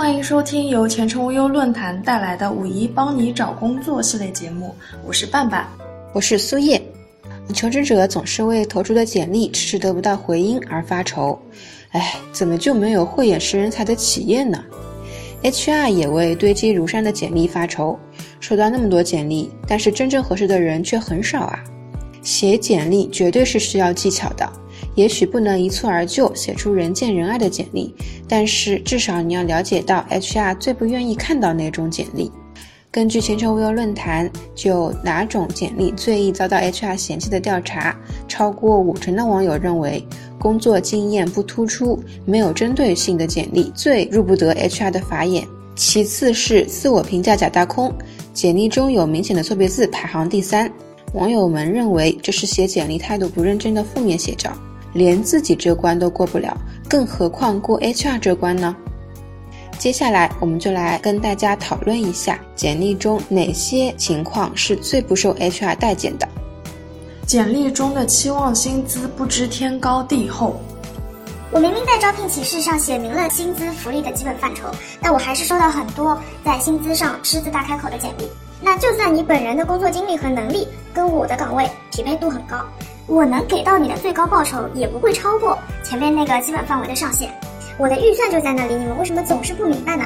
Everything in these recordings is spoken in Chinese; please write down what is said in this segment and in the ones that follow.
欢迎收听由前程无忧论坛带来的“五一帮你找工作”系列节目，我是半半，我是苏叶。求职者总是为投出的简历迟迟得不到回音而发愁，哎，怎么就没有慧眼识人才的企业呢？HR 也为堆积如山的简历发愁，收到那么多简历，但是真正合适的人却很少啊。写简历绝对是需要技巧的。也许不能一蹴而就写出人见人爱的简历，但是至少你要了解到 HR 最不愿意看到哪种简历。根据前程无忧论坛就哪种简历最易遭到 HR 嫌弃的调查，超过五成的网友认为工作经验不突出、没有针对性的简历最入不得 HR 的法眼。其次是自我评价假大空，简历中有明显的错别字排行第三。网友们认为这是写简历态度不认真的负面写照。连自己这关都过不了，更何况过 HR 这关呢？接下来我们就来跟大家讨论一下简历中哪些情况是最不受 HR 待见的。简历中的期望薪资不知天高地厚。我明明在招聘启事上写明了薪资福利的基本范畴，但我还是收到很多在薪资上狮子大开口的简历。那就算你本人的工作经历和能力跟我的岗位匹配度很高。我能给到你的最高报酬也不会超过前面那个基本范围的上限，我的预算就在那里，你们为什么总是不明白呢？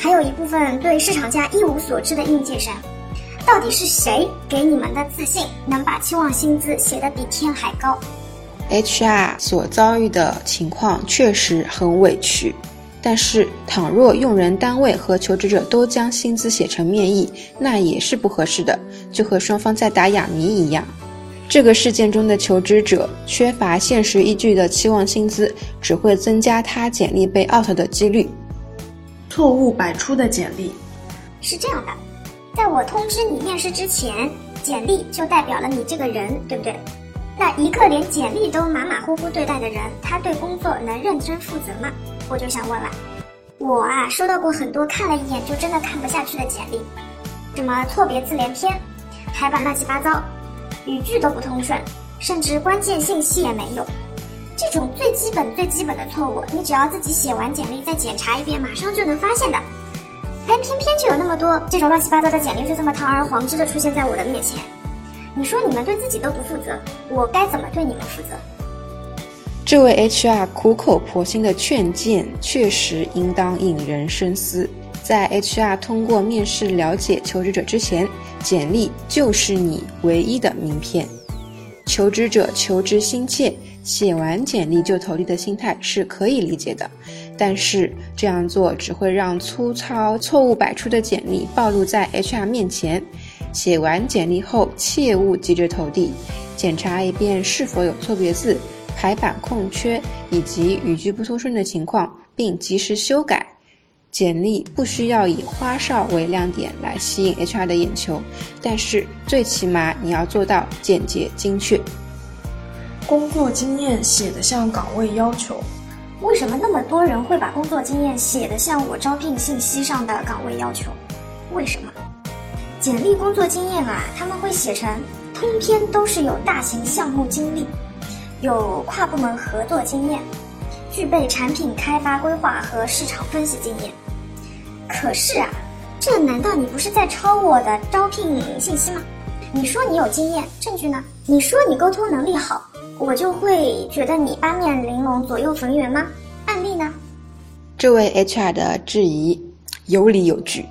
还有一部分对市场价一无所知的应届生，到底是谁给你们的自信，能把期望薪资写得比天还高？HR 所遭遇的情况确实很委屈，但是倘若用人单位和求职者都将薪资写成面议，那也是不合适的，就和双方在打哑谜一样。这个事件中的求职者缺乏现实依据的期望薪资，只会增加他简历被 out 的几率。错误百出的简历是这样的，在我通知你面试之前，简历就代表了你这个人，对不对？那一个连简历都马马虎虎对待的人，他对工作能认真负责吗？我就想问了。我啊，收到过很多看了一眼就真的看不下去的简历，什么错别字连篇，排版乱七八糟。语句都不通顺，甚至关键信息也没有。这种最基本、最基本的错误，你只要自己写完简历再检查一遍，马上就能发现的。哎，偏偏就有那么多这种乱七八糟的简历，就这么堂而皇之的出现在我的面前。你说你们对自己都不负责，我该怎么对你们负责？这位 HR 苦口婆心的劝谏，确实应当引人深思。在 HR 通过面试了解求职者之前，简历就是你唯一的名片。求职者求职心切，写完简历就投递的心态是可以理解的，但是这样做只会让粗糙、错误百出的简历暴露在 HR 面前。写完简历后，切勿急着投递，检查一遍是否有错别字、排版空缺以及语句不通顺的情况，并及时修改。简历不需要以花哨为亮点来吸引 HR 的眼球，但是最起码你要做到简洁精确。工作经验写得像岗位要求，为什么那么多人会把工作经验写得像我招聘信息上的岗位要求？为什么？简历工作经验啊，他们会写成通篇都是有大型项目经历，有跨部门合作经验，具备产品开发规划和市场分析经验。可是啊，这难道你不是在抄我的招聘信息吗？你说你有经验，证据呢？你说你沟通能力好，我就会觉得你八面玲珑、左右逢源吗？案例呢？这位 HR 的质疑有理有据。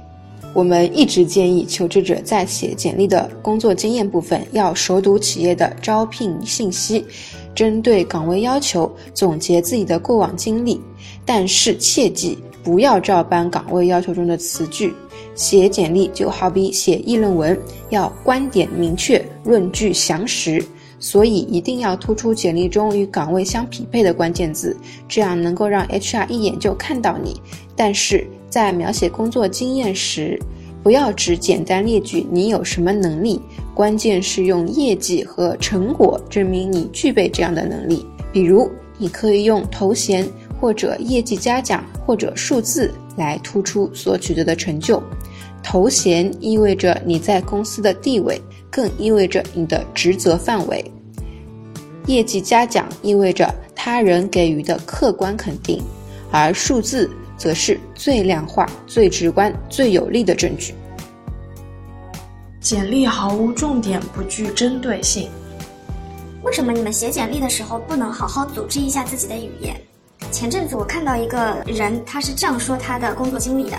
我们一直建议求职者在写简历的工作经验部分要熟读企业的招聘信息，针对岗位要求总结自己的过往经历，但是切记。不要照搬岗位要求中的词句，写简历就好比写议论文，要观点明确，论据详实。所以一定要突出简历中与岗位相匹配的关键字，这样能够让 HR 一眼就看到你。但是在描写工作经验时，不要只简单列举你有什么能力，关键是用业绩和成果证明你具备这样的能力。比如，你可以用头衔。或者业绩嘉奖，或者数字来突出所取得的成就。头衔意味着你在公司的地位，更意味着你的职责范围。业绩嘉奖意味着他人给予的客观肯定，而数字则是最量化、最直观、最有力的证据。简历毫无重点，不具针对性。为什么你们写简历的时候不能好好组织一下自己的语言？前阵子我看到一个人，他是这样说他的工作经历的，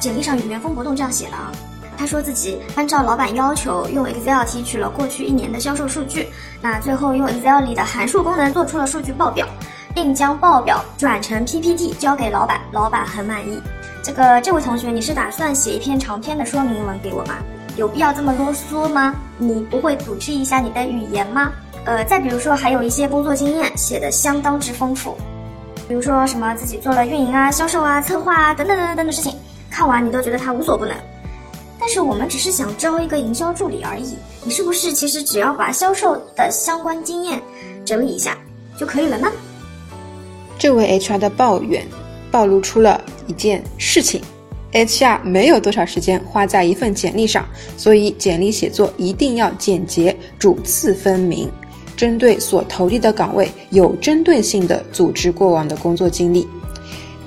简历上原封不动这样写的啊。他说自己按照老板要求用 Excel 提取了过去一年的销售数据，那最后用 Excel 里的函数功能做出了数据报表，并将报表转成 PPT 交给老板，老板很满意。这个这位同学，你是打算写一篇长篇的说明文给我吗？有必要这么啰嗦吗？你不会组织一下你的语言吗？呃，再比如说还有一些工作经验写的相当之丰富，比如说什么自己做了运营啊、销售啊、策划啊等等等等等的事情，看完你都觉得他无所不能。但是我们只是想招一个营销助理而已，你是不是其实只要把销售的相关经验整理一下就可以了呢？这位 HR 的抱怨暴露出了一件事情：HR 没有多少时间花在一份简历上，所以简历写作一定要简洁、主次分明，针对所投递的岗位有针对性的组织过往的工作经历。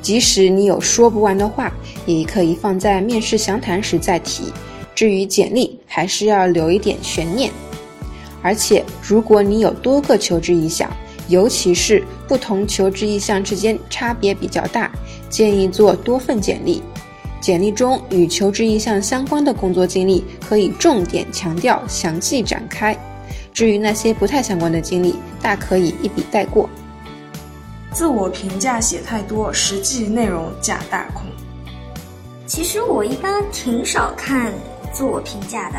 即使你有说不完的话，也可以放在面试详谈时再提。至于简历，还是要留一点悬念。而且，如果你有多个求职意向，尤其是不同求职意向之间差别比较大，建议做多份简历。简历中与求职意向相关的工作经历可以重点强调、详细展开。至于那些不太相关的经历，大可以一笔带过。自我评价写太多，实际内容假大空。其实我一般挺少看自我评价的，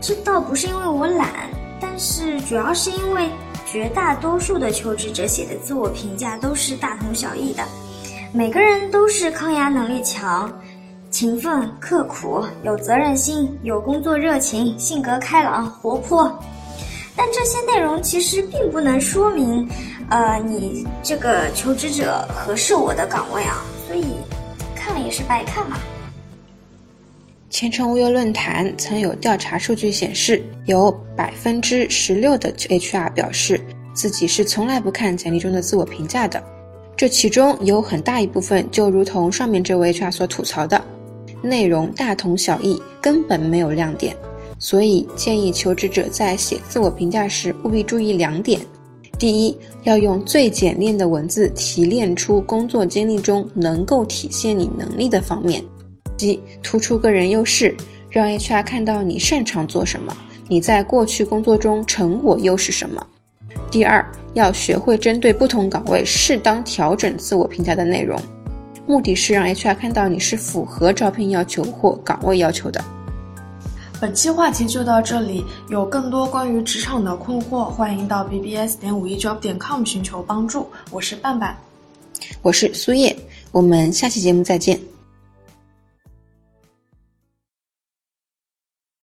这倒不是因为我懒，但是主要是因为绝大多数的求职者写的自我评价都是大同小异的，每个人都是抗压能力强、勤奋刻苦、有责任心、有工作热情、性格开朗活泼，但这些内容其实并不能说明。呃，你这个求职者合适我的岗位啊，所以看了也是白看嘛。前程无忧论坛曾有调查数据显示，有百分之十六的 HR 表示自己是从来不看简历中的自我评价的。这其中有很大一部分就如同上面这位 HR 所吐槽的，内容大同小异，根本没有亮点。所以建议求职者在写自我评价时务必注意两点。第一，要用最简练的文字提炼出工作经历中能够体现你能力的方面，即突出个人优势，让 HR 看到你擅长做什么，你在过去工作中成果又是什么。第二，要学会针对不同岗位适当调整自我评价的内容，目的是让 HR 看到你是符合招聘要求或岗位要求的。本期话题就到这里，有更多关于职场的困惑，欢迎到 bbs 点五一 job 点 com 寻求帮助。我是半半，我是苏叶，我们下期节目再见。